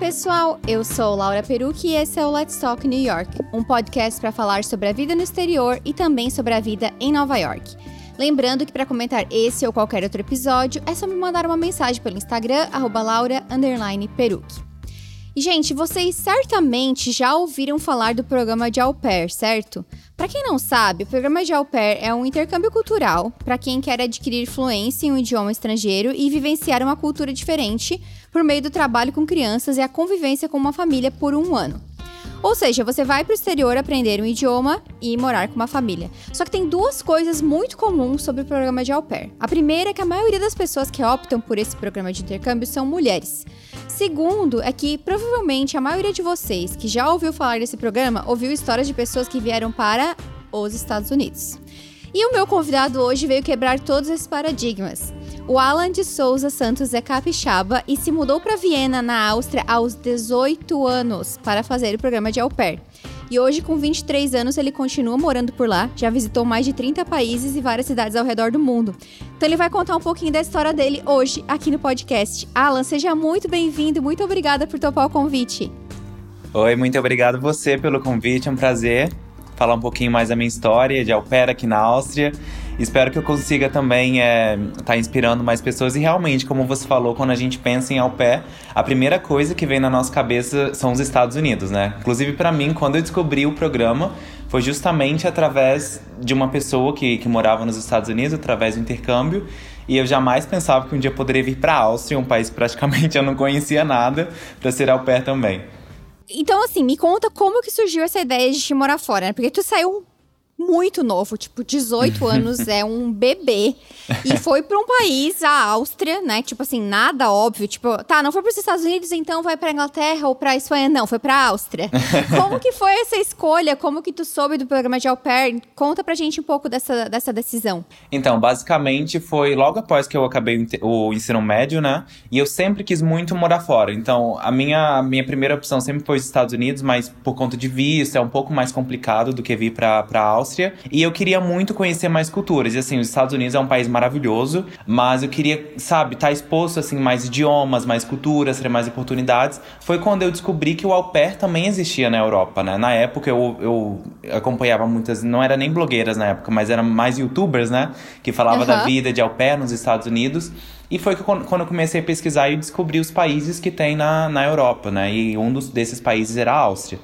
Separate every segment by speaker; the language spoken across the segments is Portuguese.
Speaker 1: Pessoal, eu sou Laura Perucci e esse é o Let's Talk New York, um podcast para falar sobre a vida no exterior e também sobre a vida em Nova York. Lembrando que para comentar esse ou qualquer outro episódio é só me mandar uma mensagem pelo Instagram @laura_perucci. E gente, vocês certamente já ouviram falar do programa de au pair, certo? Para quem não sabe, o programa de au pair é um intercâmbio cultural para quem quer adquirir fluência em um idioma estrangeiro e vivenciar uma cultura diferente por meio do trabalho com crianças e a convivência com uma família por um ano. Ou seja, você vai para o exterior aprender um idioma e morar com uma família. Só que tem duas coisas muito comuns sobre o programa de au pair. A primeira é que a maioria das pessoas que optam por esse programa de intercâmbio são mulheres. Segundo, é que provavelmente a maioria de vocês que já ouviu falar desse programa ouviu histórias de pessoas que vieram para os Estados Unidos. E o meu convidado hoje veio quebrar todos esses paradigmas. O Alan de Souza Santos é capixaba e se mudou para Viena, na Áustria, aos 18 anos para fazer o programa de au pair. E hoje, com 23 anos, ele continua morando por lá, já visitou mais de 30 países e várias cidades ao redor do mundo. Então ele vai contar um pouquinho da história dele hoje aqui no podcast. Alan, seja muito bem-vindo, muito obrigada por topar o convite.
Speaker 2: Oi, muito obrigado você pelo convite, é um prazer falar um pouquinho mais da minha história de pair aqui na Áustria. Espero que eu consiga também estar é, tá inspirando mais pessoas. E realmente, como você falou, quando a gente pensa em au pair, a primeira coisa que vem na nossa cabeça são os Estados Unidos, né? Inclusive, para mim, quando eu descobri o programa, foi justamente através de uma pessoa que, que morava nos Estados Unidos, através do intercâmbio. E eu jamais pensava que um dia poderia vir para a Áustria, um país que praticamente eu não conhecia nada, para ser au pair também.
Speaker 1: Então, assim, me conta como que surgiu essa ideia de te morar fora, né? Porque tu saiu muito novo, tipo, 18 anos, é um bebê. E foi para um país, a Áustria, né? Tipo assim, nada óbvio. Tipo, tá, não foi para os Estados Unidos, então vai para Inglaterra ou para Espanha. Não, foi para Áustria. Como que foi essa escolha? Como que tu soube do programa de au pair? Conta pra gente um pouco dessa, dessa decisão.
Speaker 2: Então, basicamente, foi logo após que eu acabei o ensino médio, né? E eu sempre quis muito morar fora. Então, a minha, a minha primeira opção sempre foi os Estados Unidos, mas por conta de visto, é um pouco mais complicado do que vir pra, pra Áustria. Áustria e eu queria muito conhecer mais culturas. E assim, os Estados Unidos é um país maravilhoso, mas eu queria, sabe, estar tá exposto assim mais idiomas, mais culturas, ter mais oportunidades. Foi quando eu descobri que o au pair também existia na Europa, né? Na época eu, eu acompanhava muitas, não era nem blogueiras na época, mas eram mais youtubers, né, que falava uhum. da vida de au pair nos Estados Unidos. E foi que quando eu comecei a pesquisar e descobri os países que tem na, na Europa, né? E um dos, desses países era a Áustria.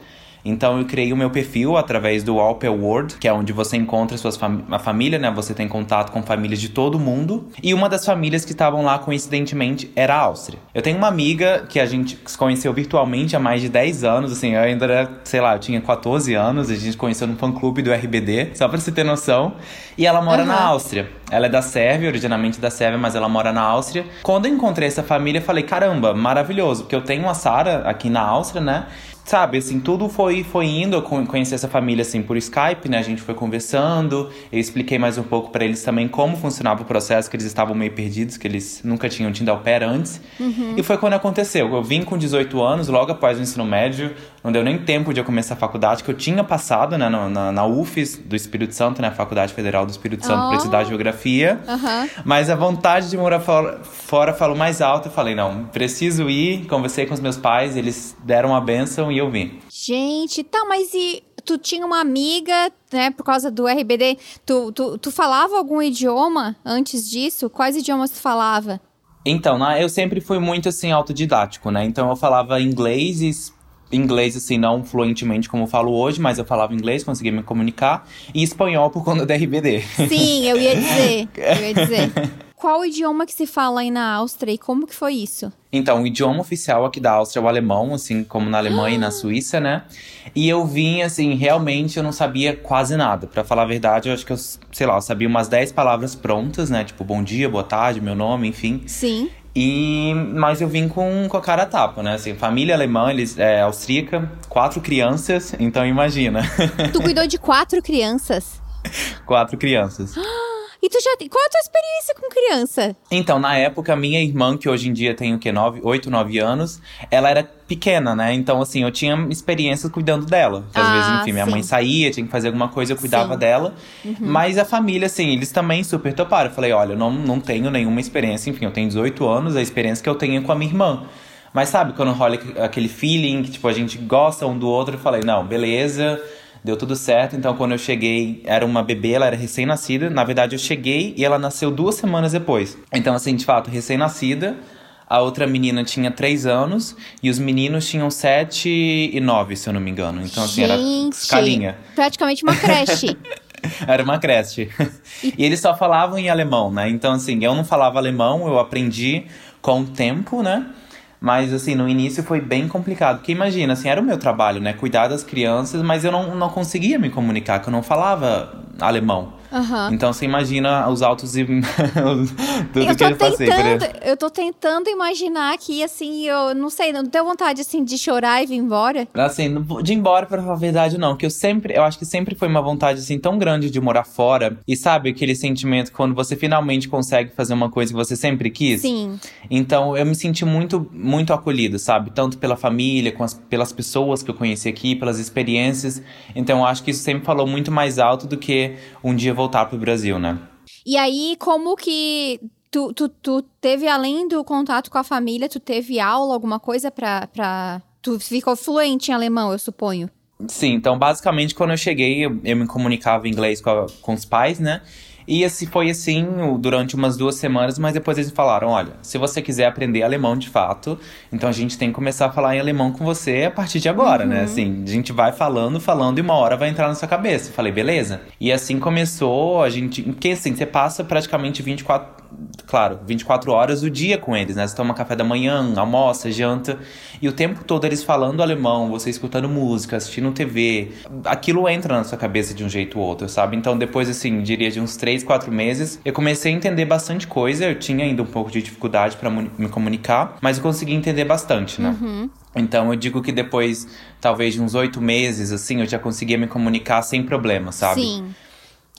Speaker 2: Então eu criei o meu perfil através do Alper World, que é onde você encontra suas fam a família, né? Você tem contato com famílias de todo mundo. E uma das famílias que estavam lá, coincidentemente, era a Áustria. Eu tenho uma amiga que a gente se conheceu virtualmente há mais de 10 anos, assim, eu ainda era, sei lá, eu tinha 14 anos, a gente conheceu no fã-clube do RBD, só pra você ter noção. E ela mora uhum. na Áustria. Ela é da Sérvia, originalmente da Sérvia, mas ela mora na Áustria. Quando eu encontrei essa família, eu falei, caramba, maravilhoso, porque eu tenho uma Sara aqui na Áustria, né? Sabe, assim, tudo foi, foi indo. Eu conheci essa família, assim, por Skype, né? A gente foi conversando. Eu expliquei mais um pouco para eles também como funcionava o processo, que eles estavam meio perdidos, que eles nunca tinham tido au pair antes. Uhum. E foi quando aconteceu. Eu vim com 18 anos, logo após o ensino médio. Não deu nem tempo de eu começar a faculdade, que eu tinha passado, né, na, na UFES do Espírito Santo, né? Faculdade Federal do Espírito Santo, oh. para estudar Geografia. Uhum. Mas a vontade de morar fora, fora falou mais alto. Eu falei, não, preciso ir. Conversei com os meus pais, eles deram a benção e eu vim.
Speaker 1: Gente, tá, mas e tu tinha uma amiga, né, por causa do RBD, tu, tu, tu falava algum idioma antes disso? Quais idiomas tu falava?
Speaker 2: Então, né, eu sempre fui muito, assim, autodidático, né? Então, eu falava inglês e inglês, assim, não fluentemente como eu falo hoje, mas eu falava inglês, conseguia me comunicar. E espanhol por conta do RBD.
Speaker 1: Sim, eu ia dizer. Eu ia dizer. Qual o idioma que se fala aí na Áustria e como que foi isso?
Speaker 2: Então, o idioma oficial aqui da Áustria é o alemão, assim como na Alemanha ah. e na Suíça, né? E eu vim, assim, realmente eu não sabia quase nada. para falar a verdade, eu acho que eu, sei lá, eu sabia umas 10 palavras prontas, né? Tipo, bom dia, boa tarde, meu nome, enfim.
Speaker 1: Sim.
Speaker 2: E, mas eu vim com, com a cara a tapa, né? Assim, família alemã, eles é austríaca, quatro crianças, então imagina.
Speaker 1: Tu cuidou de quatro crianças?
Speaker 2: quatro crianças.
Speaker 1: E tu já Qual é a tua experiência com criança?
Speaker 2: Então, na época, minha irmã, que hoje em dia tem o quê? 9, 8, 9 anos, ela era pequena, né? Então, assim, eu tinha experiências cuidando dela. Às ah, vezes, enfim, minha sim. mãe saía, tinha que fazer alguma coisa, eu cuidava sim. dela. Uhum. Mas a família, assim, eles também super toparam. Eu falei, olha, eu não, não tenho nenhuma experiência, enfim, eu tenho 18 anos, a experiência que eu tenho é com a minha irmã. Mas sabe, quando rola aquele feeling que, tipo, a gente gosta um do outro, eu falei, não, beleza, deu tudo certo. Então, quando eu cheguei, era uma bebê, ela era recém-nascida. Na verdade, eu cheguei e ela nasceu duas semanas depois. Então, assim, de fato, recém-nascida. A outra menina tinha três anos e os meninos tinham sete e nove, se eu não me engano. Então, assim,
Speaker 1: Gente,
Speaker 2: era escalinha.
Speaker 1: Praticamente uma creche.
Speaker 2: Era uma creche. E eles só falavam em alemão, né? Então, assim, eu não falava alemão, eu aprendi com o tempo, né? Mas, assim, no início foi bem complicado. Porque imagina, assim, era o meu trabalho, né? Cuidar das crianças, mas eu não, não conseguia me comunicar, que eu não falava alemão.
Speaker 1: Aham.
Speaker 2: Então você imagina os altos e tudo
Speaker 1: eu
Speaker 2: que eu passei por
Speaker 1: tentando, eu tô tentando imaginar que, assim, eu não sei, não deu vontade, assim, de chorar e vir embora?
Speaker 2: Assim, de ir embora, pra falar a verdade, não. Que eu sempre, eu acho que sempre foi uma vontade, assim, tão grande de morar fora. E sabe aquele sentimento quando você finalmente consegue fazer uma coisa que você sempre quis?
Speaker 1: Sim.
Speaker 2: Então eu me senti muito, muito acolhido, sabe? Tanto pela família, com as, pelas pessoas que eu conheci aqui, pelas experiências. Então eu acho que isso sempre falou muito mais alto do que um dia voltar pro Brasil, né?
Speaker 1: E aí, como que tu, tu, tu teve, além do contato com a família, tu teve aula, alguma coisa pra, pra... Tu ficou fluente em alemão, eu suponho.
Speaker 2: Sim, então basicamente quando eu cheguei, eu, eu me comunicava em inglês com, a- com os pais, né? E assim, foi assim durante umas duas semanas, mas depois eles falaram: olha, se você quiser aprender alemão de fato, então a gente tem que começar a falar em alemão com você a partir de agora, né? Assim, a gente vai falando, falando e uma hora vai entrar na sua cabeça. Eu falei, beleza. E assim começou, a gente. Porque assim, você passa praticamente 24. Claro, 24 horas o dia com eles, né? Você toma café da manhã, almoça, janta. E o tempo todo eles falando alemão, você escutando música, assistindo TV. Aquilo entra na sua cabeça de um jeito ou outro, sabe? Então depois, assim, diria de uns 3, 4 meses, eu comecei a entender bastante coisa. Eu tinha ainda um pouco de dificuldade pra mu- me comunicar, mas eu consegui entender bastante, né? Então eu digo que depois, talvez de uns oito meses, assim, eu já conseguia me comunicar sem problema, sabe?
Speaker 1: Sim.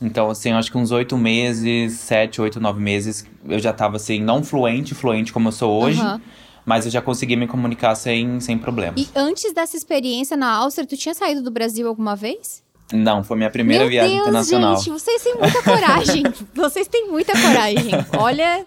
Speaker 2: Então, assim, eu acho que uns oito meses, sete, oito, nove meses, eu já tava, assim, não fluente, fluente como eu sou hoje.
Speaker 1: Aham.
Speaker 2: Mas eu já conseguia me comunicar sem, sem problemas.
Speaker 1: E antes dessa experiência na Áustria, tu tinha saído do Brasil alguma vez?
Speaker 2: Não, foi minha primeira
Speaker 1: Meu
Speaker 2: viagem
Speaker 1: Deus,
Speaker 2: internacional.
Speaker 1: gente, vocês têm muita coragem. vocês têm muita coragem. Olha,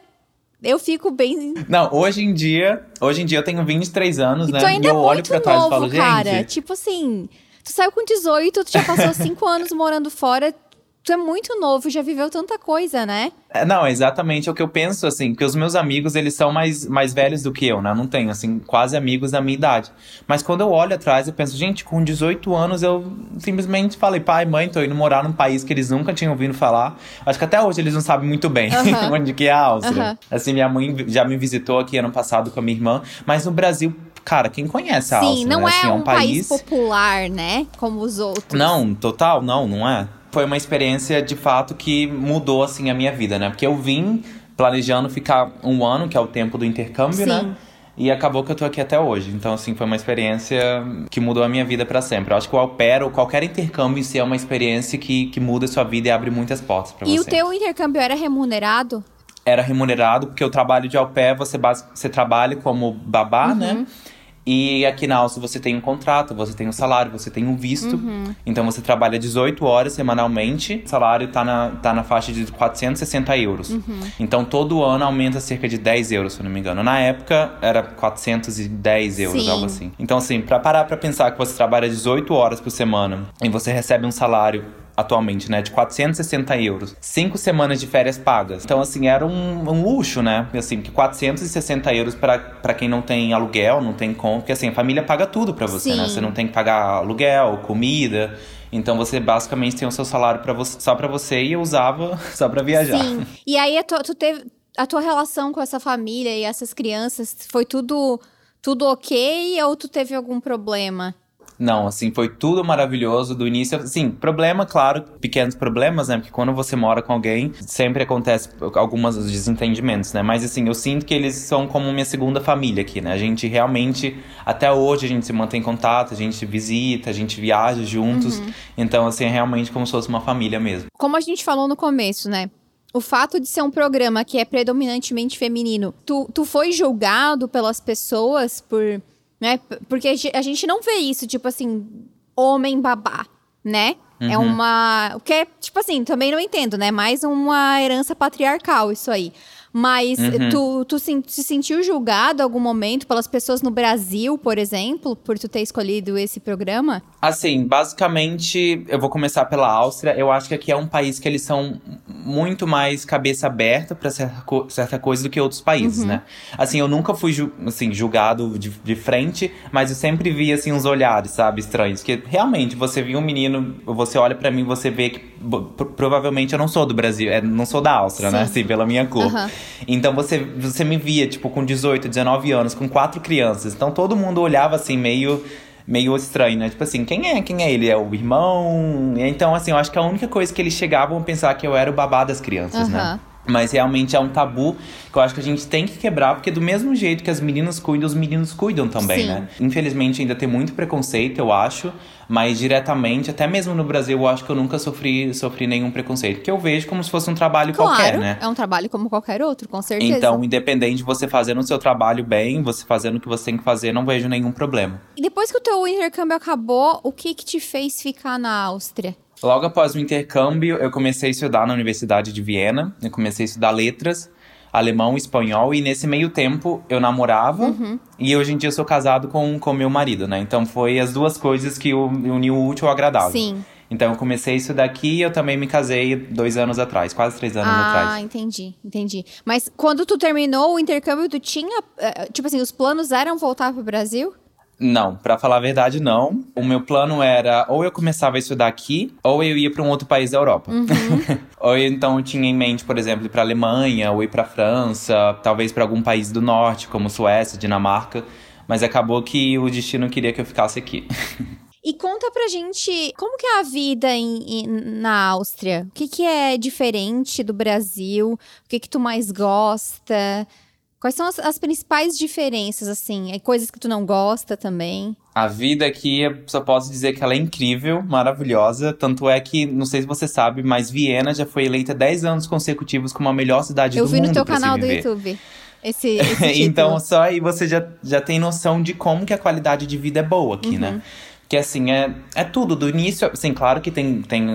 Speaker 1: eu fico bem.
Speaker 2: Não, hoje em dia, hoje em dia eu tenho 23 anos,
Speaker 1: E
Speaker 2: né?
Speaker 1: ainda
Speaker 2: e eu
Speaker 1: é
Speaker 2: olho
Speaker 1: muito
Speaker 2: pra trás
Speaker 1: novo,
Speaker 2: e falo,
Speaker 1: cara.
Speaker 2: gente.
Speaker 1: Tipo assim, tu saiu com 18, tu já passou 5 anos morando fora. Tu é muito novo, já viveu tanta coisa, né?
Speaker 2: É, Não, é exatamente o que eu penso, assim, que os meus amigos, eles são mais, mais velhos do que eu, né? Eu não tenho, assim, quase amigos da minha idade. Mas quando eu olho atrás, eu penso, gente, com 18 anos eu simplesmente falei, pai, mãe, tô indo morar num país que eles nunca tinham ouvido falar. Acho que até hoje eles não sabem muito bem onde que é a Áustria. Assim, minha mãe já me visitou aqui ano passado com a minha irmã, mas no Brasil, cara, quem conhece a
Speaker 1: Sim,
Speaker 2: Áustria?
Speaker 1: não
Speaker 2: né?
Speaker 1: é
Speaker 2: Assim,
Speaker 1: um país popular, né? Como os outros.
Speaker 2: não, total, não, não é. Foi uma experiência de fato que mudou assim a minha vida, né? Porque eu vim planejando ficar um ano, que é o tempo do intercâmbio,
Speaker 1: Sim.
Speaker 2: né? E acabou que eu tô aqui até hoje. Então, assim, foi uma experiência que mudou a minha vida pra sempre. Eu acho que o au pair, ou qualquer intercâmbio em si, é uma experiência que, que muda a sua vida e abre muitas portas pra
Speaker 1: E
Speaker 2: você.
Speaker 1: o teu intercâmbio era remunerado?
Speaker 2: Era remunerado, porque o trabalho de au pair, você, você trabalha como babá,
Speaker 1: Uhum.
Speaker 2: né? E aqui na Áustria você tem um contrato, você tem um salário, você tem um visto.
Speaker 1: Uhum.
Speaker 2: Então você trabalha 18 horas semanalmente. O salário tá na, tá na faixa de 460 euros.
Speaker 1: Uhum.
Speaker 2: Então todo ano aumenta cerca de 10 euros, se eu não me engano. Na época era 410 euros,
Speaker 1: Sim.
Speaker 2: algo assim. Então, assim, pra parar pra pensar que você trabalha 18 horas por semana e você recebe um salário atualmente, né, de 460 euros. Cinco semanas de férias pagas. Então, assim, era um, um luxo, né? Assim, que 460 euros pra pra quem não tem aluguel, não tem conta. Porque, assim, a família paga tudo pra você, né?
Speaker 1: Sim.
Speaker 2: Você não tem que pagar aluguel, comida. Então, você basicamente tem o seu salário pra você, só pra você e eu usava só pra viajar.
Speaker 1: Sim. E aí, a tua, tu teve, a tua relação com essa família e essas crianças, foi tudo, tudo ok ou tu teve algum problema?
Speaker 2: Não, assim, foi tudo maravilhoso do início. Sim, problema, claro, pequenos problemas, né? Porque quando você mora com alguém, sempre acontece alguns desentendimentos, né? Mas assim, eu sinto que eles são como minha segunda família aqui, né? A gente realmente, até hoje, a gente se mantém em contato, a gente visita, a gente viaja juntos. Então, assim, é realmente como se fosse uma família mesmo.
Speaker 1: Como a gente falou no começo, né? O fato de ser um programa que é predominantemente feminino, tu, tu foi julgado pelas pessoas por. Né? Porque a ge- a gente não vê isso, tipo assim, homem babá, né? É uma. O que é, tipo assim, também não entendo, né? Mais uma herança patriarcal, isso aí. Mas
Speaker 2: Uhum.
Speaker 1: tu, tu se, se sentiu julgado em algum momento pelas pessoas no Brasil, por exemplo, por tu ter escolhido esse programa?
Speaker 2: Assim, basicamente, eu vou começar pela Áustria. Eu acho que aqui é um país que eles são muito mais cabeça aberta pra certa, co- certa coisa do que outros países, né? Assim, eu nunca fui ju- assim, julgado de, de frente, mas eu sempre vi assim uns olhares, sabe, estranhos. Que realmente você via um menino, você olha pra mim, você vê que provavelmente eu não sou do Brasil, é, não sou da Áustria, né?
Speaker 1: Sim.
Speaker 2: Assim, pela minha cor.
Speaker 1: Aham.
Speaker 2: Então você, você me via, tipo, com 18, 19 anos, com quatro crianças. Então todo mundo olhava assim, meio. Meio estranho, né? Tipo assim, quem é? Quem é ele? É o irmão? Então, assim, eu acho que a única coisa que eles chegavam a pensar que eu era o babá das crianças, né?
Speaker 1: Aham.
Speaker 2: Mas realmente é um tabu que eu acho que a gente tem que quebrar, porque do mesmo jeito que as meninas cuidam, os meninos cuidam também,
Speaker 1: Sim.
Speaker 2: né? Infelizmente ainda tem muito preconceito, eu acho, mas diretamente, até mesmo no Brasil, eu acho que eu nunca sofri, sofri nenhum preconceito, que eu vejo como se fosse um trabalho
Speaker 1: Claro,
Speaker 2: qualquer, né?
Speaker 1: é um trabalho como qualquer outro, com certeza.
Speaker 2: Então, independente de você fazendo o seu trabalho bem, você fazendo o que você tem que fazer, não vejo nenhum problema.
Speaker 1: E depois que o teu intercâmbio acabou, o que que te fez ficar na Áustria?
Speaker 2: Logo após o intercâmbio, eu comecei a estudar na Universidade de Viena. Eu comecei a estudar letras, alemão e espanhol. E nesse meio tempo, eu namorava.
Speaker 1: Uhum.
Speaker 2: E hoje em dia, eu sou casado com o meu marido, né? Então, foi as duas coisas que eu uni o útil ao agradável.
Speaker 1: Sim.
Speaker 2: Então, eu comecei isso daqui e eu também me casei dois anos atrás. Quase três anos
Speaker 1: ah,
Speaker 2: atrás.
Speaker 1: entendi, entendi. Mas quando tu terminou o intercâmbio, tu tinha, eh, tipo assim, os planos eram voltar pro Brasil?
Speaker 2: Não, pra falar a verdade, não. O meu plano era ou eu começava a estudar aqui, ou eu ia pra um outro país da Europa.
Speaker 1: Uhum.
Speaker 2: ou eu, então eu tinha em mente, por exemplo, ir pra Alemanha, ou ir pra França, talvez pra algum país do norte, como Suécia, Dinamarca. Mas acabou que o destino queria que eu ficasse aqui.
Speaker 1: E conta pra gente como que é a vida em- em- na Áustria. O que, que é diferente do Brasil? O que, que tu mais gosta? Quais são as, as principais diferenças, assim? Coisas que tu não gosta também?
Speaker 2: A vida aqui, eu só posso dizer que ela é incrível, maravilhosa. Tanto é que, não sei se você sabe, mas Viena já foi eleita 10 anos consecutivos como a melhor cidade
Speaker 1: Eu
Speaker 2: do
Speaker 1: vi
Speaker 2: mundo
Speaker 1: no teu
Speaker 2: pra se
Speaker 1: canal do. YouTube. Esse, esse
Speaker 2: então, só aí você já, já tem noção de como que a qualidade de vida é boa aqui,
Speaker 1: Uhum.
Speaker 2: né? Porque assim, é, é tudo. Do início, assim, claro que tem, tem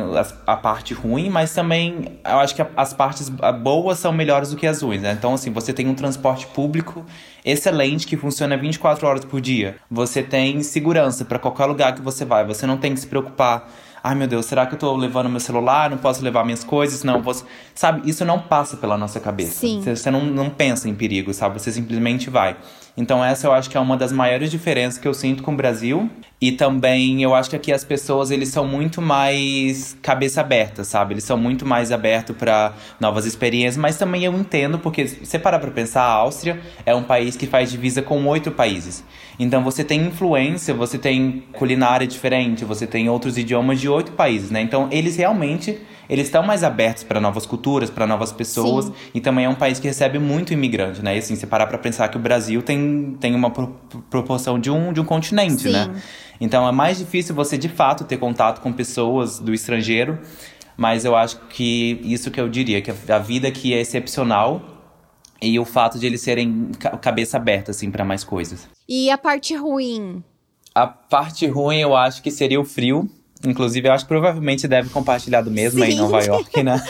Speaker 2: a, parte ruim, mas também eu acho que as partes boas são melhores do que as ruins, né? Então, assim, você tem um transporte público excelente que funciona 24 horas por dia. Você tem segurança pra qualquer lugar que você vai. Você não tem que se preocupar. Ai meu Deus, será que eu tô levando meu celular? Não posso levar minhas coisas? Não, você. Sabe, isso não passa pela nossa cabeça.
Speaker 1: Sim.
Speaker 2: Você, você não, não pensa em perigo, sabe? Você simplesmente vai. Então, essa eu acho que é uma das maiores diferenças que eu sinto com o Brasil. E também eu acho que aqui as pessoas eles são muito mais cabeça aberta, sabe? Eles são muito mais abertos para novas experiências, mas também eu entendo, porque se você parar pra pensar, a Áustria é um país que faz divisa com oito países. Então você tem influência, você tem culinária diferente, você tem outros idiomas de oito países, né? Então eles realmente eles estão mais abertos para novas culturas, para novas pessoas,
Speaker 1: Sim.
Speaker 2: e também é um país que recebe muito imigrante, né? E assim, você parar pra pensar que o Brasil tem, tem uma pro- proporção de um, de um continente,
Speaker 1: Sim.
Speaker 2: né? Então é mais difícil você de fato ter contato com pessoas do estrangeiro, mas eu acho que isso que eu diria, que a vida aqui é excepcional e o fato de eles serem ca- cabeça aberta, assim, para mais coisas.
Speaker 1: E a parte ruim?
Speaker 2: A parte ruim eu acho que seria o frio. Inclusive, eu acho que provavelmente deve compartilhar do mesmo aí em
Speaker 1: Sim.
Speaker 2: Nova York, né?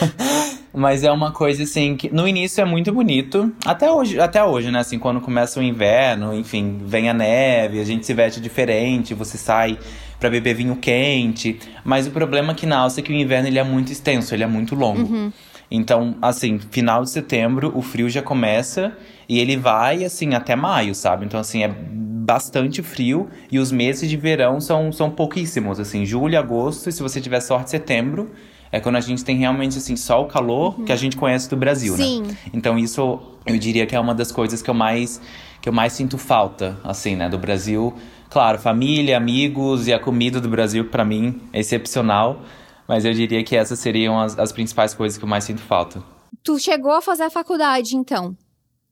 Speaker 2: Mas é uma coisa assim que no início é muito bonito. Até hoje, até hoje, né? Assim, quando começa o inverno, enfim, vem a neve, a gente se veste diferente, você sai pra beber vinho quente. Mas o problema aqui na Áustria é que o inverno ele é muito extenso, ele é muito longo. Então, assim, final de setembro, o frio já começa e ele vai, assim, até maio, sabe? Então, assim, é bastante frio e os meses de verão são, são pouquíssimos, assim, julho, agosto, e se você tiver sorte, setembro, é quando a gente tem realmente, assim, só o calor que a gente conhece do Brasil,
Speaker 1: Sim.
Speaker 2: né? Então, isso eu diria que é uma das coisas que eu mais, que eu mais sinto falta, assim, né, do Brasil. Claro, família, amigos e a comida do Brasil, pra mim, é excepcional. Mas eu diria que essas seriam as, as principais coisas que eu mais sinto falta.
Speaker 1: Tu chegou a fazer a faculdade, então?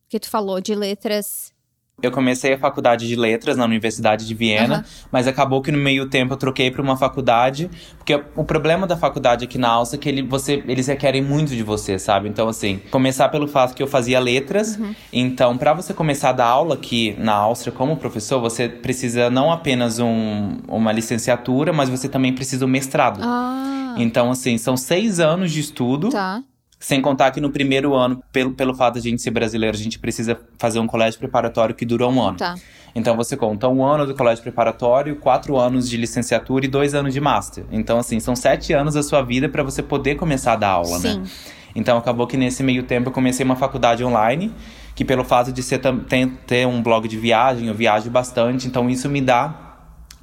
Speaker 1: Que tu falou de letras.
Speaker 2: Eu comecei a faculdade de letras na Universidade de Viena,
Speaker 1: Aham.
Speaker 2: mas acabou que no meio tempo eu troquei para uma faculdade, porque o problema da faculdade aqui na Áustria é que ele, você, eles requerem muito de você, sabe? Então, assim, começar pelo fato que eu fazia letras, então, para você começar a dar aula aqui na Áustria como professor, você precisa não apenas um, uma licenciatura, mas você também precisa um mestrado.
Speaker 1: Ah,
Speaker 2: Então, assim, são seis anos de estudo.
Speaker 1: tá.
Speaker 2: Sem contar que no primeiro ano, pelo, pelo fato de a gente ser brasileiro, a gente precisa fazer um colégio preparatório que dura um ano.
Speaker 1: Tá.
Speaker 2: Então você conta um ano do colégio preparatório, quatro anos de licenciatura e dois anos de master. Então, assim, são sete anos da sua vida para você poder começar a dar aula,
Speaker 1: Sim.
Speaker 2: né? Então acabou que nesse meio tempo eu comecei uma faculdade online, que pelo fato de ser, ter, ter um blog de viagem, eu viajo bastante, então isso me dá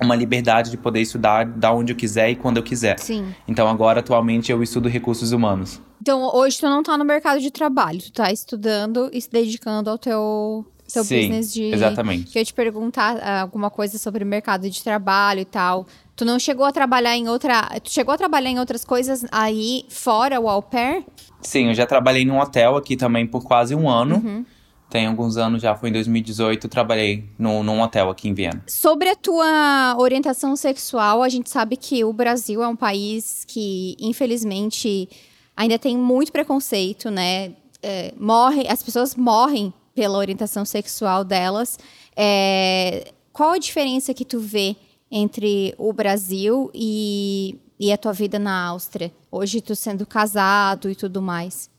Speaker 2: uma liberdade de poder estudar da onde eu quiser e quando eu quiser.
Speaker 1: Sim.
Speaker 2: Então agora atualmente eu estudo recursos humanos.
Speaker 1: Então, hoje tu não tá no mercado de trabalho, tu tá estudando e se dedicando ao teu, teu
Speaker 2: Sim,
Speaker 1: business de.
Speaker 2: exatamente.
Speaker 1: Que eu te perguntar ah, alguma coisa sobre mercado de trabalho e tal. Tu não chegou a trabalhar em outra. Tu chegou a trabalhar em outras coisas aí fora o au pair?
Speaker 2: Sim, eu já trabalhei num hotel aqui também por quase um ano.
Speaker 1: Uhum.
Speaker 2: Tem alguns anos já, foi em 2018, trabalhei num, num hotel aqui em Viena.
Speaker 1: Sobre a tua orientação sexual, a gente sabe que o Brasil é um país que, infelizmente, ainda tem muito preconceito, né? É, morre, as pessoas morrem pela orientação sexual delas. É, qual a diferença que tu vê entre o Brasil e, e a tua vida na Áustria? Hoje tu sendo casado e tudo mais.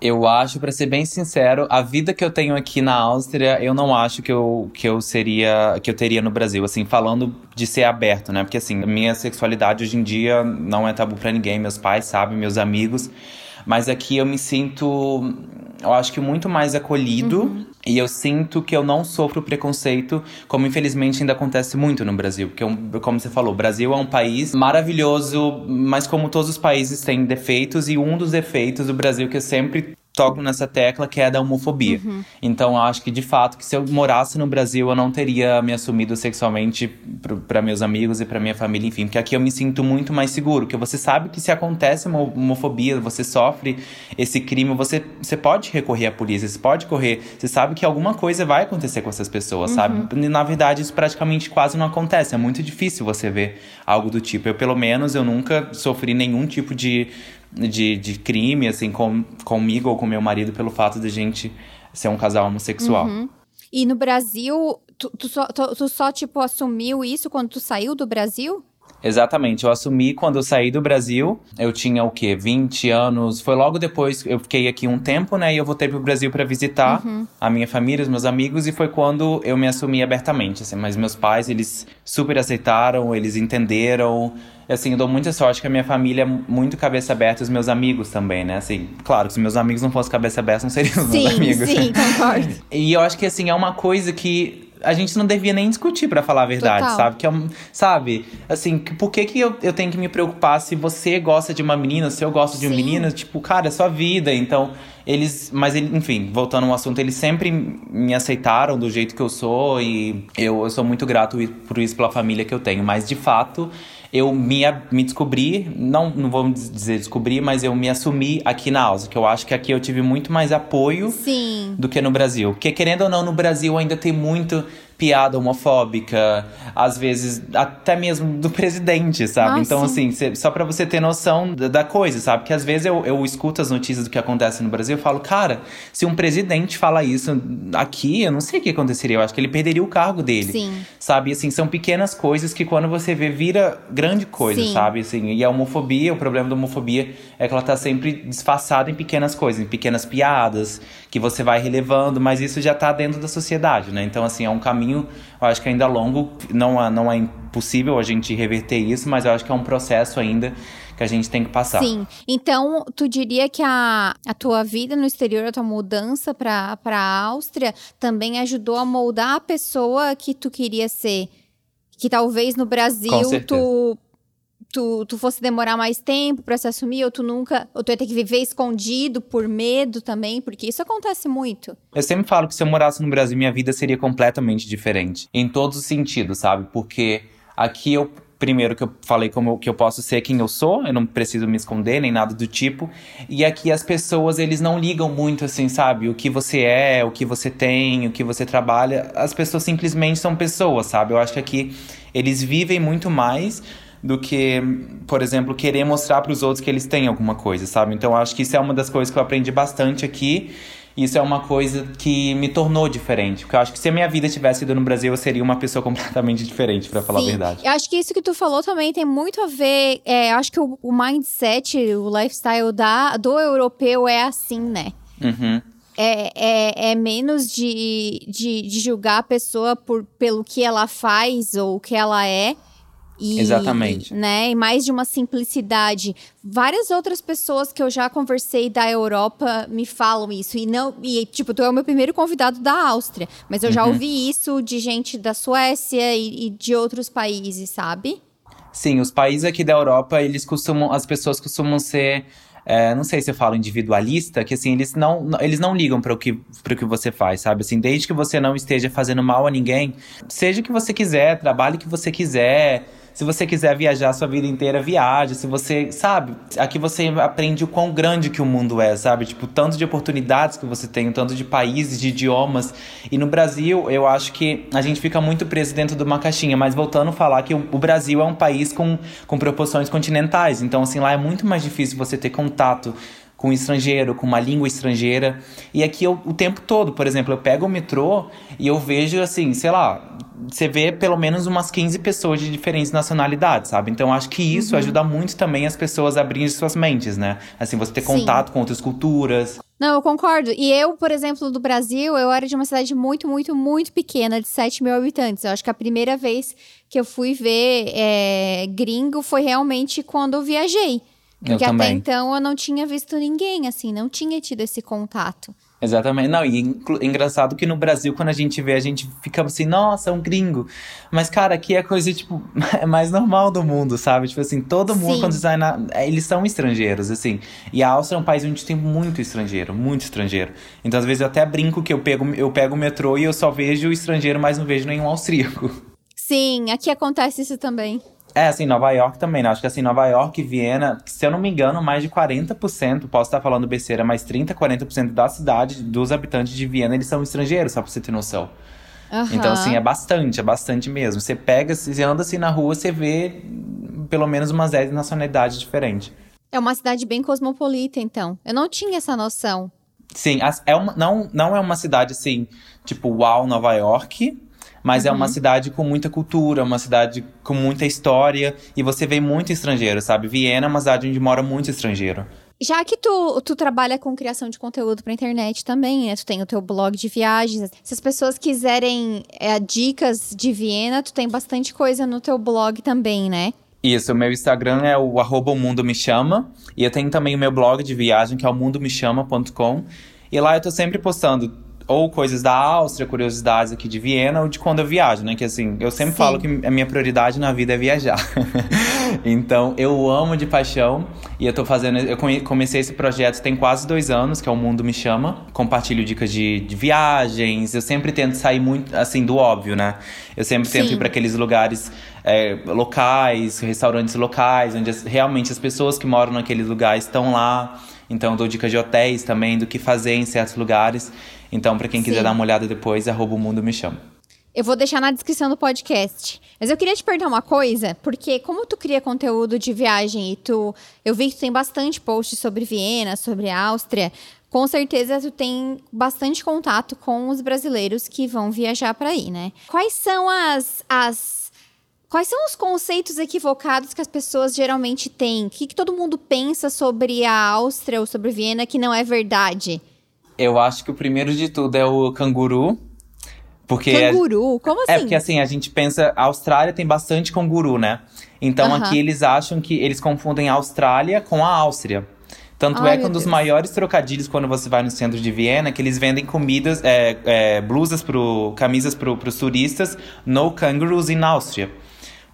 Speaker 2: Eu acho, pra ser bem sincero, a vida que eu tenho aqui na Áustria, eu não acho que eu, que eu seria, que eu teria no Brasil, assim, falando de ser aberto, né? Porque assim, minha sexualidade hoje em dia não é tabu pra ninguém, meus pais sabem, meus amigos. Mas aqui eu me sinto, eu acho que muito mais acolhido. E eu sinto que eu não sofro preconceito, como infelizmente ainda acontece muito no Brasil. Porque, como você falou, o Brasil é um país maravilhoso, mas como todos os países têm defeitos. E um dos defeitos do Brasil que eu sempre toco nessa tecla, que é da homofobia. Então, eu acho que, de fato, que se eu morasse no Brasil, eu não teria me assumido sexualmente para meus amigos e para minha família, enfim. Porque aqui eu me sinto muito mais seguro. Porque você sabe que se acontece uma homofobia, você sofre esse crime, você, você pode recorrer à polícia, você pode correr. Você sabe que alguma coisa vai acontecer com essas pessoas, sabe? E, na verdade, isso praticamente quase não acontece. É muito difícil você ver algo do tipo. Eu, pelo menos, eu nunca sofri nenhum tipo de, de, de crime, assim, com, comigo ou com meu marido, pelo fato de a gente ser um casal homossexual.
Speaker 1: E no Brasil, tu, tu só, tu- tu só, tipo, assumiu isso quando tu saiu do Brasil?
Speaker 2: Exatamente, eu assumi quando eu saí do Brasil. Eu tinha o quê? 20 anos. Foi logo depois, eu fiquei aqui um tempo, né? E eu voltei pro Brasil para visitar a minha família, os meus amigos. E foi quando eu me assumi abertamente, assim. Mas meus pais, eles super aceitaram, eles entenderam. Assim, eu dou muita sorte que a minha família é muito cabeça aberta, e os meus amigos também, né? Assim, claro, que se meus amigos não fossem cabeça aberta, não seriam os meus
Speaker 1: Sim,
Speaker 2: amigos.
Speaker 1: sim, concordo.
Speaker 2: E eu acho que assim, é uma coisa que a gente não devia nem discutir, pra falar a verdade,
Speaker 1: Total.
Speaker 2: sabe? Que é um, sabe? Assim, que- por que, que eu, eu tenho que me preocupar se você gosta de uma menina, se eu gosto de um
Speaker 1: Sim.
Speaker 2: menino? Tipo, cara, é sua vida. Então, eles. Mas, ele, enfim, voltando ao assunto, eles sempre me aceitaram do jeito que eu sou e eu, eu sou muito grato por isso pela família que eu tenho. Mas, de fato. Eu me, me descobri, não, não vou dizer descobrir, mas eu me assumi aqui na Áustria, que eu acho que aqui eu tive muito mais apoio
Speaker 1: Sim.
Speaker 2: do que no Brasil. Porque, querendo ou não, no Brasil ainda tem muito piada homofóbica, às vezes até mesmo do presidente, sabe?
Speaker 1: Ah,
Speaker 2: então,
Speaker 1: sim.
Speaker 2: assim, cê- só pra você ter noção da, da coisa, sabe? Que às vezes eu, eu escuto as notícias do que acontece no Brasil e falo, cara, se um presidente fala isso aqui, eu não sei o que aconteceria. Eu acho que ele perderia o cargo dele.
Speaker 1: Sim.
Speaker 2: Sabe? Assim, são pequenas coisas que quando você vê, vira grande coisa,
Speaker 1: Sim.
Speaker 2: sabe? Assim, e a homofobia, o problema da homofobia é que ela tá sempre disfarçada em pequenas coisas, em pequenas piadas, que você vai relevando, mas isso já tá dentro da sociedade, né? Então, assim, é um caminho, eu acho que ainda longo, não é, não é impossível a gente reverter isso, mas eu acho que é um processo ainda que a gente tem que passar.
Speaker 1: Sim. Então, tu diria que a, a tua vida no exterior, a tua mudança pra, pra Áustria, também ajudou a moldar a pessoa que tu queria ser? Que talvez no Brasil tu, tu, tu fosse demorar mais tempo pra se assumir, ou tu nunca. Ou tu ia ter que viver escondido por medo também, porque isso acontece muito.
Speaker 2: Eu sempre falo que se eu morasse no Brasil, minha vida seria completamente diferente. Em todos os sentidos, sabe? Porque aqui eu. Primeiro que eu falei como eu- que eu posso ser quem eu sou, eu não preciso me esconder nem nada do tipo. E aqui as pessoas, eles não ligam muito assim, sabe? O que você é, o que você tem, o que você trabalha. As pessoas simplesmente são pessoas, sabe? Eu acho que aqui eles vivem muito mais do que, por exemplo, querer mostrar para os outros que eles têm alguma coisa, sabe? Então acho que isso é uma das coisas que eu aprendi bastante aqui. isso é uma coisa que me tornou diferente. Porque eu acho que se a minha vida tivesse ido no Brasil, eu seria uma pessoa completamente diferente, para falar
Speaker 1: Sim.
Speaker 2: a verdade.
Speaker 1: Eu acho que isso que tu falou também tem muito a ver. É, eu acho que o, o mindset, o lifestyle da, do europeu é assim, né?
Speaker 2: Uhum.
Speaker 1: É, é, é menos de, de, de julgar a pessoa por, pelo que ela faz ou o que ela é. E,
Speaker 2: Exatamente.
Speaker 1: Né? E mais de uma simplicidade. Várias outras pessoas que eu já conversei da Europa me falam isso. E não. E, tipo, tu é o meu primeiro convidado da Áustria. Mas eu já
Speaker 2: Uhum.
Speaker 1: ouvi isso de gente da Suécia e, e de outros países, sabe?
Speaker 2: Sim, os países aqui da Europa, eles costumam, as pessoas costumam ser, é, não sei se eu falo individualista, que assim, eles não, eles não ligam para o que, pro que você faz, sabe? Assim, desde que você não esteja fazendo mal a ninguém, seja o que você quiser, trabalhe o que você quiser. Se você quiser viajar a sua vida inteira, viaje. Se você, sabe, aqui você aprende o quão grande que o mundo é, sabe? Tipo, tanto de oportunidades que você tem, tanto de países, de idiomas. E no Brasil, eu acho que a gente fica muito preso dentro de uma caixinha. Mas voltando a falar que o Brasil é um país com, com proporções continentais. Então, assim, lá é muito mais difícil você ter contato com um estrangeiro, com uma língua estrangeira. E aqui eu, o tempo todo, por exemplo, eu pego o metrô e eu vejo assim, sei lá, você vê pelo menos umas 15 pessoas de diferentes nacionalidades, sabe? Então acho que isso ajuda muito também as pessoas a abrirem suas mentes, né? Assim, você ter
Speaker 1: Sim.
Speaker 2: contato com outras culturas.
Speaker 1: Não, eu concordo. E eu, por exemplo, do Brasil, eu era de uma cidade muito, muito, muito pequena, de 7 mil habitantes. Eu acho que a primeira vez que eu fui ver é, gringo foi realmente quando eu viajei.
Speaker 2: Eu
Speaker 1: Porque até
Speaker 2: também.
Speaker 1: então eu não tinha visto ninguém, assim, não tinha tido esse contato.
Speaker 2: Exatamente. Não, e inclu- engraçado que no Brasil, quando a gente vê, a gente fica assim, nossa, é um gringo. Mas, cara, aqui é coisa, tipo, é mais normal do mundo, sabe? Tipo assim, todo mundo,
Speaker 1: Sim.
Speaker 2: quando sai na. é, Eles são estrangeiros, assim. E a Áustria é um país onde tem muito estrangeiro, muito estrangeiro. Então, às vezes, eu até brinco que eu pego, eu pego o metrô e eu só vejo estrangeiro, mas não vejo nenhum austríaco.
Speaker 1: Sim, aqui acontece isso também.
Speaker 2: É, assim, Nova York também, né? Acho que assim, Nova York e Viena, se eu não me engano, mais de 40%, posso estar falando besteira, mas 30, 40% da cidade, dos habitantes de Viena, eles são estrangeiros, só pra você ter noção.
Speaker 1: Aham.
Speaker 2: Então, assim, é bastante, é bastante mesmo. Você pega, você anda assim na rua, você vê pelo menos umas 10 nacionalidades diferentes.
Speaker 1: É uma cidade bem cosmopolita, então. Eu não tinha essa noção.
Speaker 2: Sim, é uma, não, não é uma cidade assim, tipo, uau, Nova York, mas é uma cidade com muita cultura, uma cidade com muita história, e você vê muito estrangeiro, sabe? Viena é uma cidade onde mora muito estrangeiro.
Speaker 1: Já que tu, tu trabalha com criação de conteúdo pra internet também, né? Tu tem o teu blog de viagens. Se as pessoas quiserem é, dicas de Viena, tu tem bastante coisa no teu blog também, né?
Speaker 2: Isso, o meu Instagram é o arroba o mundo me chama, e eu tenho também o meu blog de viagem, que é o mundomechama.com, e lá eu tô sempre postando ou coisas da Áustria, curiosidades aqui de Viena, ou de quando eu viajo, né? Que assim, eu sempre
Speaker 1: Sim.
Speaker 2: falo que a minha prioridade na vida é viajar. então, eu amo de paixão, e eu tô fazendo. Eu come- comecei esse projeto tem quase dois anos, que é o Mundo Me Chama. Compartilho dicas de, de viagens, eu sempre tento sair muito, assim, do óbvio, né? Eu sempre tento
Speaker 1: Sim.
Speaker 2: ir pra aqueles lugares é, locais, restaurantes locais, onde as- realmente as pessoas que moram naqueles lugares estão lá. Então, eu dou dicas de hotéis também, do que fazer em certos lugares. Então, pra quem quiser
Speaker 1: Sim.
Speaker 2: dar uma olhada depois, arroba o mundo me chama.
Speaker 1: Eu vou deixar na descrição do podcast. Mas eu queria te perguntar uma coisa, porque como tu cria conteúdo de viagem e tu. Eu vi que tu tem bastante posts sobre Viena, sobre Áustria. Com certeza tu tem bastante contato com os brasileiros que vão viajar para aí, né? Quais são as. as Quais são os conceitos equivocados que as pessoas geralmente têm? O que, que todo mundo pensa sobre a Áustria ou sobre Viena que não é verdade?
Speaker 2: Eu acho que o primeiro de tudo é o canguru. Porque é-
Speaker 1: Canguru? Como assim?
Speaker 2: É, porque assim, a gente pensa, a Austrália tem bastante canguru, né? Então aqui eles acham que eles confundem a Austrália com a Áustria. Tanto
Speaker 1: Ai,
Speaker 2: é que um dos
Speaker 1: Deus.
Speaker 2: maiores trocadilhos quando você vai no centro de Viena, que eles vendem comidas, é, é, blusas pro. camisas pro, pros turistas, no kangaroos in Áustria.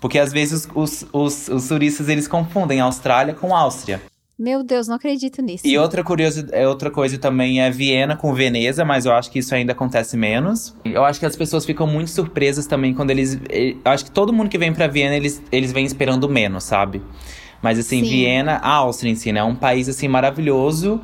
Speaker 2: Porque às vezes os, os, os turistas eles confundem Austrália com Áustria.
Speaker 1: Meu Deus, não acredito nisso.
Speaker 2: E outra, curiosi- é, outra coisa também é Viena com Veneza, mas eu acho que isso ainda acontece menos. Eu acho que as pessoas ficam muito surpresas também quando eles. Eu acho que todo mundo que vem pra Viena, eles, eles vêm esperando menos, sabe? Mas assim,
Speaker 1: Sim.
Speaker 2: Viena, a Áustria em si, né? É um país assim maravilhoso.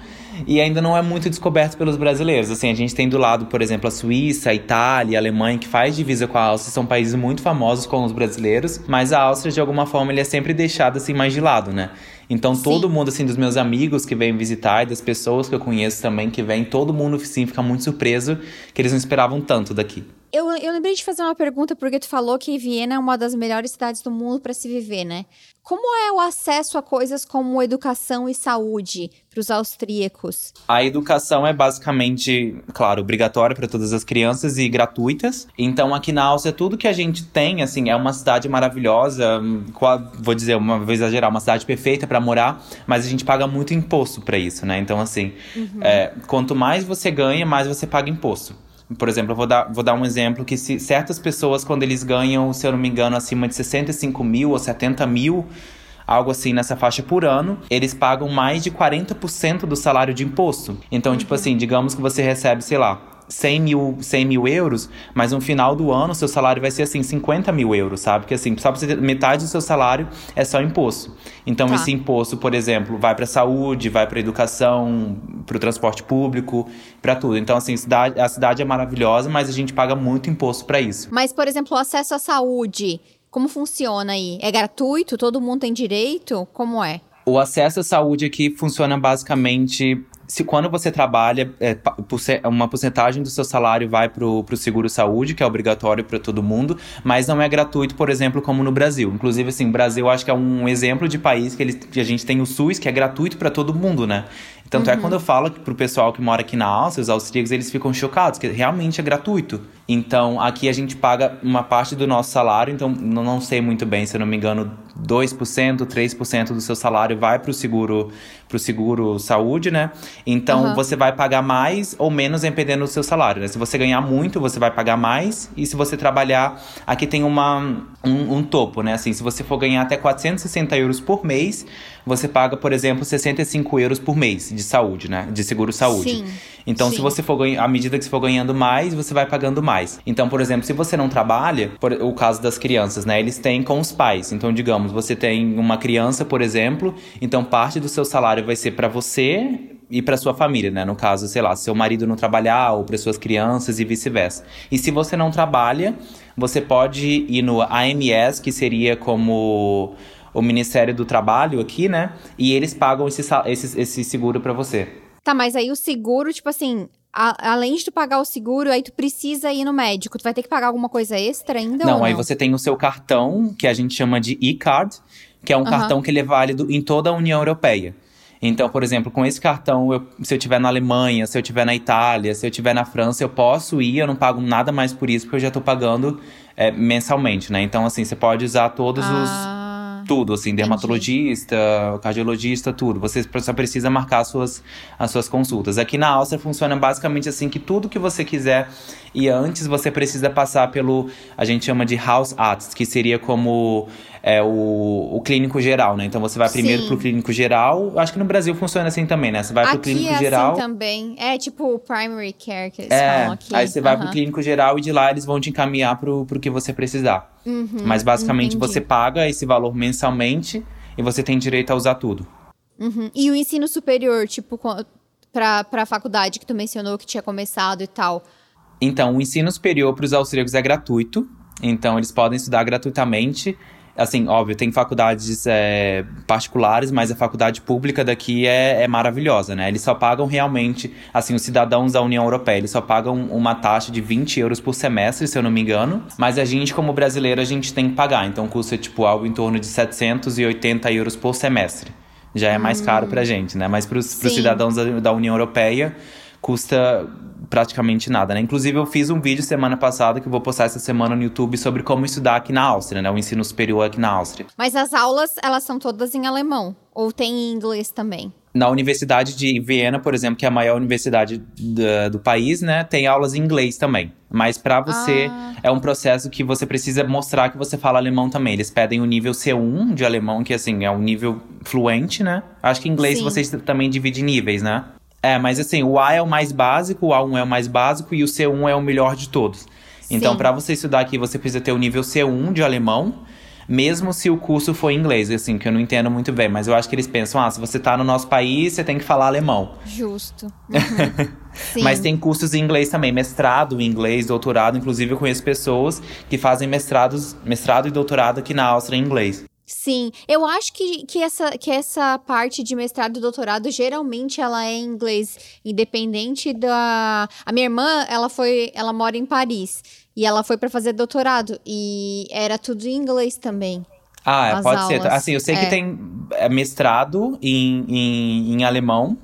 Speaker 2: E ainda não é muito descoberto pelos brasileiros. Assim, a gente tem do lado, por exemplo, a Suíça, a Itália, a Alemanha, que faz divisa com a Áustria, são países muito famosos com os brasileiros, mas a Áustria, de alguma forma, ele é sempre deixado assim mais de lado, né? Então Sim. todo mundo, assim, dos meus amigos que vêm visitar e das pessoas que eu conheço também que vêm, todo mundo, sim, fica muito surpreso que eles não esperavam tanto daqui.
Speaker 1: Eu, eu lembrei de fazer uma pergunta porque tu falou que Viena é uma das melhores cidades do mundo para se viver, né? Como é o acesso a coisas como educação e saúde para os austríacos?
Speaker 2: A educação é basicamente, claro, obrigatória para todas as crianças e gratuitas. Então, aqui na Áustria, tudo que a gente tem, assim, é uma cidade maravilhosa. Vou dizer, uma vez exagerar, uma cidade perfeita para morar, mas a gente paga muito imposto para isso, né? Então, assim, uhum. é, quanto mais você ganha, mais você paga imposto. Por exemplo, eu vou dar, vou dar um exemplo que se certas pessoas, quando eles ganham, se eu não me engano, acima de 65 mil ou 70 mil, algo assim nessa faixa por ano, eles pagam mais de 40% do salário de imposto. Então, tipo uhum. tipo assim, digamos que você recebe, sei lá, 100 mil, 100 mil euros, mas no final do ano seu salário vai ser assim, 50 mil euros, sabe? Porque assim, só pra você ter, metade do seu salário é só imposto. Então tá. esse imposto, por exemplo, vai para saúde, vai para educação, para o transporte público, para tudo. Então assim, cidade, a cidade é maravilhosa, mas a gente paga muito imposto para isso.
Speaker 1: Mas por exemplo, o acesso à saúde, como funciona aí? É gratuito? Todo mundo tem direito? Como é?
Speaker 2: O acesso à saúde aqui funciona basicamente se quando você trabalha, é, uma porcentagem do seu salário vai para o seguro saúde, que é obrigatório para todo mundo, mas não é gratuito, por exemplo, como no Brasil. Inclusive, assim, o Brasil acho que é um exemplo de país que, ele, que a gente tem o SUS, que é gratuito para todo mundo, né? Tanto é uhum. é quando eu falo pro pessoal que mora aqui na Áustria, os austríacos, eles ficam chocados, que realmente é gratuito. Então, aqui a gente paga uma parte do nosso salário, então não sei muito bem, se eu não me engano, 2%, 3% do seu salário vai pro seguro, pro seguro saúde, né? Então, uhum. você vai pagar mais ou menos dependendo do seu salário, né? Se você ganhar muito, você vai pagar mais, e se você trabalhar, aqui tem uma, um, um topo, né? Assim, se você for ganhar até 460 euros por mês, você paga, por exemplo, 65 euros por mês de saúde, né? De seguro saúde. Sim. Então, Sim. se você for à medida que você for ganhando mais, você vai pagando mais. Então, por exemplo, se você não trabalha, por, o caso das crianças, né? Eles têm com os pais. Então, digamos, você tem uma criança, por exemplo, então parte do seu salário vai ser para você e para sua família, né? No caso, sei lá, seu marido não trabalhar ou para suas crianças e vice-versa. E se você não trabalha, você pode ir no AMS, que seria como o Ministério do Trabalho aqui, né? E eles pagam esse, esse, esse seguro para você.
Speaker 1: Tá, mas aí o seguro, tipo assim, a, além de tu pagar o seguro, aí tu precisa ir no médico. Tu vai ter que pagar alguma coisa extra ainda?
Speaker 2: Não,
Speaker 1: não?
Speaker 2: aí você tem o seu cartão, que a gente chama de e-card, que é um uhum. cartão que ele é válido em toda a União Europeia. Então, por exemplo, com esse cartão, eu, se eu estiver na Alemanha, se eu estiver na Itália, se eu estiver na França, eu posso ir, eu não pago nada mais por isso, porque eu já estou pagando é, mensalmente, né? Então, assim, você pode usar todos ah. os tudo, assim, dermatologista, Entendi. cardiologista, tudo. Você só precisa marcar as suas, as suas consultas. Aqui na Áustria funciona basicamente assim que tudo que você quiser e antes você precisa passar pelo, a gente chama de House Arts, que seria como é, o, o clínico geral, né? Então você vai primeiro Sim. pro clínico geral. Acho que no Brasil funciona assim também, né? Você vai
Speaker 1: aqui
Speaker 2: pro clínico
Speaker 1: é
Speaker 2: geral.
Speaker 1: Assim também. É tipo o primary care que eles
Speaker 2: é,
Speaker 1: falam aqui.
Speaker 2: Aí você vai pro clínico geral e de lá eles vão te encaminhar pro, pro que você precisar. Uhum, Mas basicamente entendi. você paga esse valor mensalmente e você tem direito a usar tudo.
Speaker 1: Uhum. E o ensino superior, tipo, pra, pra faculdade que tu mencionou que tinha começado e tal.
Speaker 2: Então, o ensino superior para os austríacos é gratuito. Então, eles podem estudar gratuitamente. Assim, óbvio, tem faculdades é, particulares, mas a faculdade pública daqui é, é, maravilhosa, né? Eles só pagam realmente, assim, os cidadãos da União Europeia, eles só pagam uma taxa de 20 euros por semestre, se eu não me engano. Mas a gente, como brasileiro, a gente tem que pagar. Então custa, tipo, algo em torno de 780 euros por semestre. Já é mais hum. caro pra gente, né? Mas pros, pros cidadãos da, da União Europeia, custa praticamente nada, né? Inclusive, eu fiz um vídeo semana passada que eu vou postar essa semana no YouTube sobre como estudar aqui na Áustria, né? O ensino superior aqui na Áustria.
Speaker 1: Mas as aulas, elas são todas em alemão? Ou tem em inglês também?
Speaker 2: Na Universidade de Viena, por exemplo, que é a maior universidade do, do país, né? Tem aulas em inglês também. Mas para você, ah. é um processo que você precisa mostrar que você fala alemão também. Eles pedem o nível C1 de alemão, que assim, é um nível fluente, né? Acho que em inglês Sim. vocês também dividem níveis, né? É, mas assim, o A é o mais básico, o A1 é o mais básico e o C1 é o melhor de todos. Então, para você estudar aqui, você precisa ter o nível C1 de alemão. mesmo se o curso for em inglês, assim, que eu não entendo muito bem, mas eu acho que eles pensam, ah, se você tá no nosso país, você tem que falar alemão.
Speaker 1: Justo. Uhum.
Speaker 2: mas tem cursos em inglês também, mestrado em inglês, doutorado, inclusive eu conheço pessoas que fazem mestrados, mestrado e doutorado aqui na Áustria em inglês.
Speaker 1: Sim, eu acho que, que, essa, que essa parte de mestrado e doutorado geralmente ela é em inglês, independente da. A minha irmã, ela foi, ela mora em Paris e ela foi para fazer doutorado e era tudo em inglês também.
Speaker 2: Ah, é, pode aulas. ser. Assim, eu sei é. que tem é, mestrado em, em, em alemão,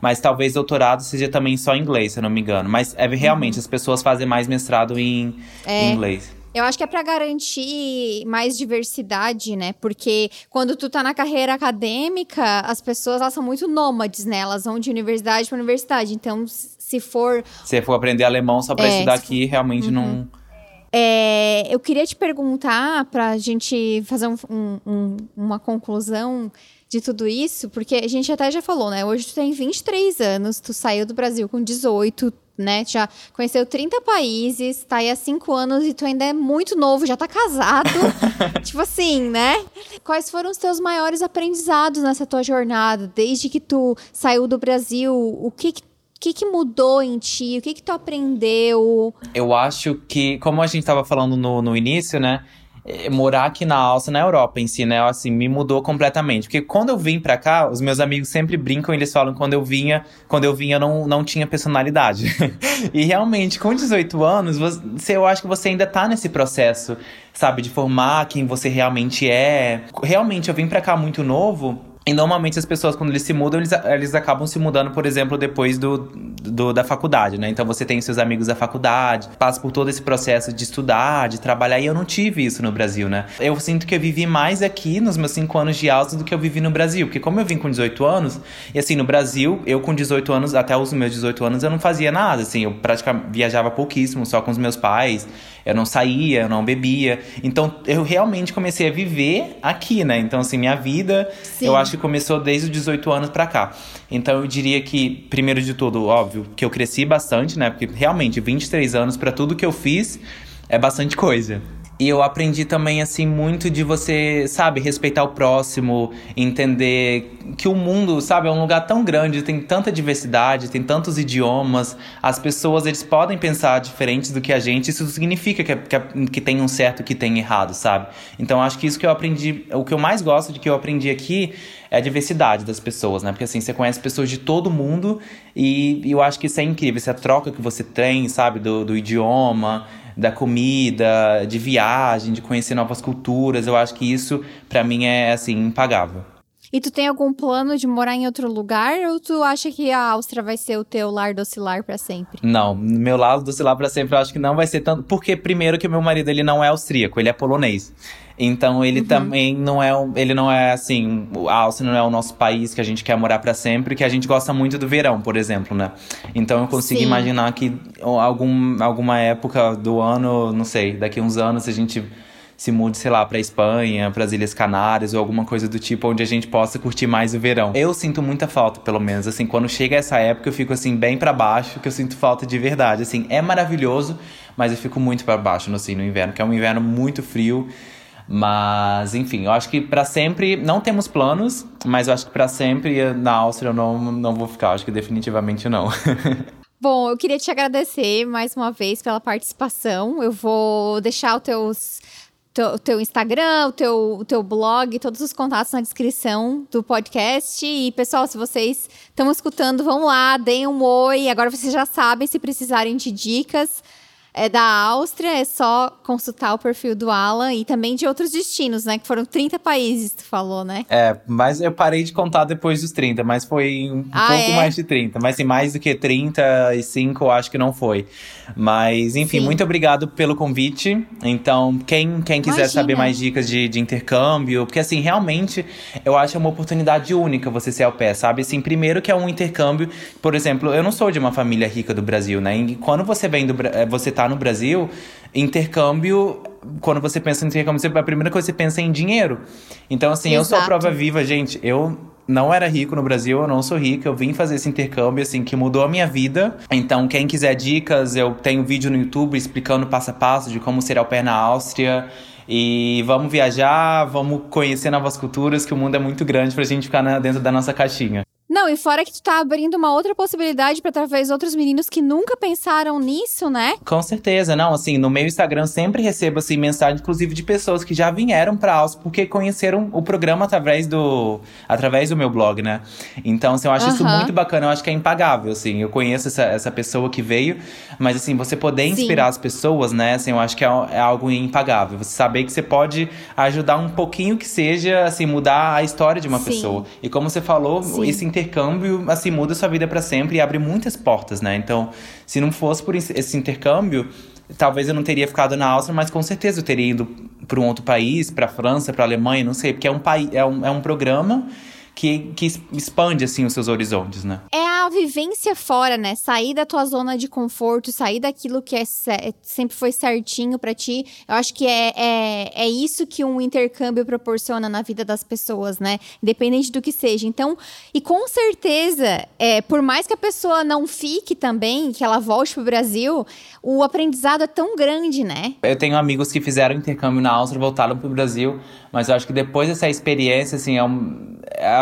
Speaker 2: mas talvez doutorado seja também só em inglês, se eu não me engano. Mas é realmente uhum. as pessoas fazem mais mestrado em, é. em inglês.
Speaker 1: Eu acho que é para garantir mais diversidade, né? Porque quando tu tá na carreira acadêmica, as pessoas elas são muito nômades, né? Elas vão de universidade para universidade. Então, se for.
Speaker 2: Se for aprender alemão só para é, estudar aqui, for... realmente uhum. não.
Speaker 1: É, eu queria te perguntar, para a gente fazer um, um, uma conclusão de tudo isso, porque a gente até já falou, né? Hoje tu tem 23 anos, tu saiu do Brasil com 18, né? Já conheceu 30 países, tá aí há 5 anos e tu ainda é muito novo, já tá casado. tipo assim, né? Quais foram os teus maiores aprendizados nessa tua jornada, desde que tu saiu do Brasil? O que que o que, que, mudou em ti? O que, que tu aprendeu?
Speaker 2: Eu acho que, como a gente estava falando no, no início, né? É, morar aqui na Áustria, na Europa em si, né? Assim, me mudou completamente. Porque quando eu vim pra cá, os meus amigos sempre brincam, eles falam quando eu vinha, quando eu vinha não, não tinha personalidade. e realmente, com 18 anos, você, eu acho que você ainda tá nesse processo, sabe, de formar quem você realmente é. Realmente, eu vim pra cá muito novo e normalmente as pessoas, quando eles se mudam, eles, eles acabam se mudando, por exemplo, depois do, do, da faculdade, né? Então você tem seus amigos da faculdade, passa por todo esse processo de estudar, de trabalhar, e eu não tive isso no Brasil, né? Eu sinto que eu vivi mais aqui nos meus cinco anos de alta do que eu vivi no Brasil. Porque como eu vim com 18 anos, e assim, no Brasil, eu com 18 anos, até os meus 18 anos, eu não fazia nada, assim, eu praticamente viajava pouquíssimo, só com os meus pais eu não saía, eu não bebia. Então eu realmente comecei a viver aqui, né? Então, assim, minha vida, Sim. eu acho que começou desde os 18 anos pra cá. Então eu diria que, primeiro de tudo, óbvio, que eu cresci bastante, né? Porque realmente, 23 anos para tudo que eu fiz é bastante coisa. E eu aprendi também, assim, muito de você, sabe, respeitar o próximo, entender que o mundo, sabe, é um lugar tão grande, tem tanta diversidade, tem tantos idiomas, as pessoas, eles podem pensar diferentes do que a gente, isso significa que, que, que tem um certo que tem errado, sabe? Então, acho que isso que eu aprendi, o que eu mais gosto de que eu aprendi aqui é a diversidade das pessoas, né? Porque, assim, você conhece pessoas de todo mundo e, e eu acho que isso é incrível, essa troca que você tem, sabe, do, do idioma, da comida, de viagem, de conhecer novas culturas. Eu acho que isso, para mim, é assim, impagável.
Speaker 1: E tu tem algum plano de morar em outro lugar ou tu acha que a Áustria vai ser o teu lar docilar para sempre?
Speaker 2: Não, meu lar docilar para sempre eu acho que não vai ser tanto, porque primeiro que meu marido ele não é austríaco, ele é polonês. Então ele uhum. também não é, ele não é assim, a Áustria não é o nosso país que a gente quer morar para sempre, que a gente gosta muito do verão, por exemplo, né? Então eu consigo Sim. imaginar que algum, alguma época do ano, não sei, daqui uns anos a gente se mude, sei lá, para Espanha, para as Ilhas Canárias ou alguma coisa do tipo onde a gente possa curtir mais o verão. Eu sinto muita falta, pelo menos, assim, quando chega essa época eu fico assim bem para baixo, que eu sinto falta de verdade. Assim, é maravilhoso, mas eu fico muito para baixo assim no inverno, que é um inverno muito frio. Mas, enfim, eu acho que para sempre não temos planos, mas eu acho que para sempre na Áustria eu não, não vou ficar. Acho que definitivamente não.
Speaker 1: Bom, eu queria te agradecer mais uma vez pela participação. Eu vou deixar os teus o teu Instagram, o teu, teu blog, todos os contatos na descrição do podcast. E, pessoal, se vocês estão escutando, vão lá, deem um oi. Agora vocês já sabem se precisarem de dicas é da Áustria, é só consultar o perfil do Alan e também de outros destinos, né? Que foram 30 países, tu falou, né?
Speaker 2: É, mas eu parei de contar depois dos 30, mas foi um ah, pouco é? mais de 30. Mas sim, mais do que 35, eu acho que não foi. Mas, enfim, sim. muito obrigado pelo convite. Então, quem, quem quiser Imagina. saber mais dicas de, de intercâmbio, porque assim, realmente eu acho uma oportunidade única você ser ao pé, sabe? Assim, primeiro que é um intercâmbio, por exemplo, eu não sou de uma família rica do Brasil, né? E quando você vem do eh, você tá no Brasil, intercâmbio quando você pensa em intercâmbio, a primeira coisa que você pensa é em dinheiro. Então, assim, Exato. eu sou a prova viva, gente. Eu não era rico no Brasil, eu não sou rico, eu vim fazer esse intercâmbio, assim, que mudou a minha vida. Então, quem quiser dicas, eu tenho vídeo no YouTube explicando passo a passo de como ser ao pé na Áustria. E vamos viajar, vamos conhecer novas culturas, que o mundo é muito grande pra gente ficar dentro da nossa caixinha.
Speaker 1: Não, e fora que tu tá abrindo uma outra possibilidade para talvez outros meninos que nunca pensaram nisso, né?
Speaker 2: Com certeza, não, assim, no meu Instagram sempre recebo assim mensagem inclusive de pessoas que já vieram para Áustria porque conheceram o programa através do através do meu blog, né? Então, assim, eu acho isso muito bacana, eu acho que é impagável, assim. Eu conheço essa, essa pessoa que veio, mas assim, você poder inspirar Sim. as pessoas, né? Assim, eu acho que é, é algo impagável. Você saber que você pode ajudar um pouquinho que seja, assim, mudar a história de uma Sim. pessoa. E como você falou, Sim. esse intercâmbio, assim, muda sua vida para sempre e abre muitas portas, né? Então, se não fosse por esse intercâmbio, talvez eu não teria ficado na Áustria, mas com certeza eu teria ido para um outro país, para a França, para a Alemanha, não sei, porque é um país, é um, é um programa que, que expande assim os seus horizontes, né?
Speaker 1: É a vivência fora, né? Sair da tua zona de conforto, sair daquilo que é sempre foi certinho para ti. Eu acho que é, é, é isso que um intercâmbio proporciona na vida das pessoas, né? Independente do que seja. Então, e com certeza, é, por mais que a pessoa não fique também, que ela volte pro Brasil, o aprendizado é tão grande, né?
Speaker 2: Eu tenho amigos que fizeram intercâmbio na Áustria, voltaram pro Brasil, mas eu acho que depois dessa experiência, assim, é um,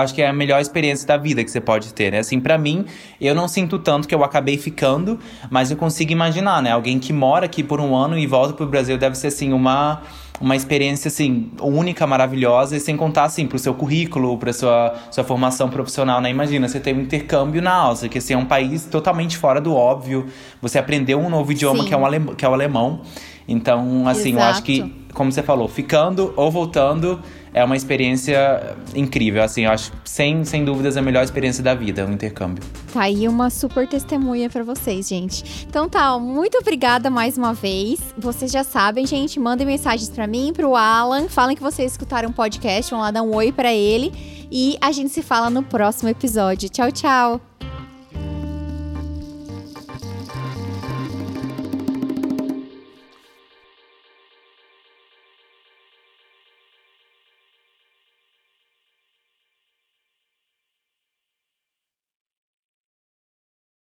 Speaker 2: acho que é a melhor experiência da vida que você pode ter, né? Assim, para mim, eu não sinto tanto que eu acabei ficando, mas eu consigo imaginar, né? Alguém que mora aqui por um ano e volta pro Brasil deve ser, assim, uma uma experiência assim única, maravilhosa e sem contar assim pro seu currículo, para sua sua formação profissional, né? Imagina, você tem um intercâmbio na Áustria, que assim, é um país totalmente fora do óbvio. Você aprendeu um novo idioma que é, um alem que é o alemão. Então, assim, Exato. eu acho que como você falou, ficando ou voltando é uma experiência incrível, assim, eu acho, sem, sem dúvidas, a melhor experiência da vida, o intercâmbio.
Speaker 1: Tá aí uma super testemunha para vocês, gente. Então tá, muito obrigada mais uma vez. Vocês já sabem, gente, mandem mensagens para mim, pro Alan, falem que vocês escutaram o podcast, vão lá dar um oi para ele e a gente se fala no próximo episódio. Tchau, tchau.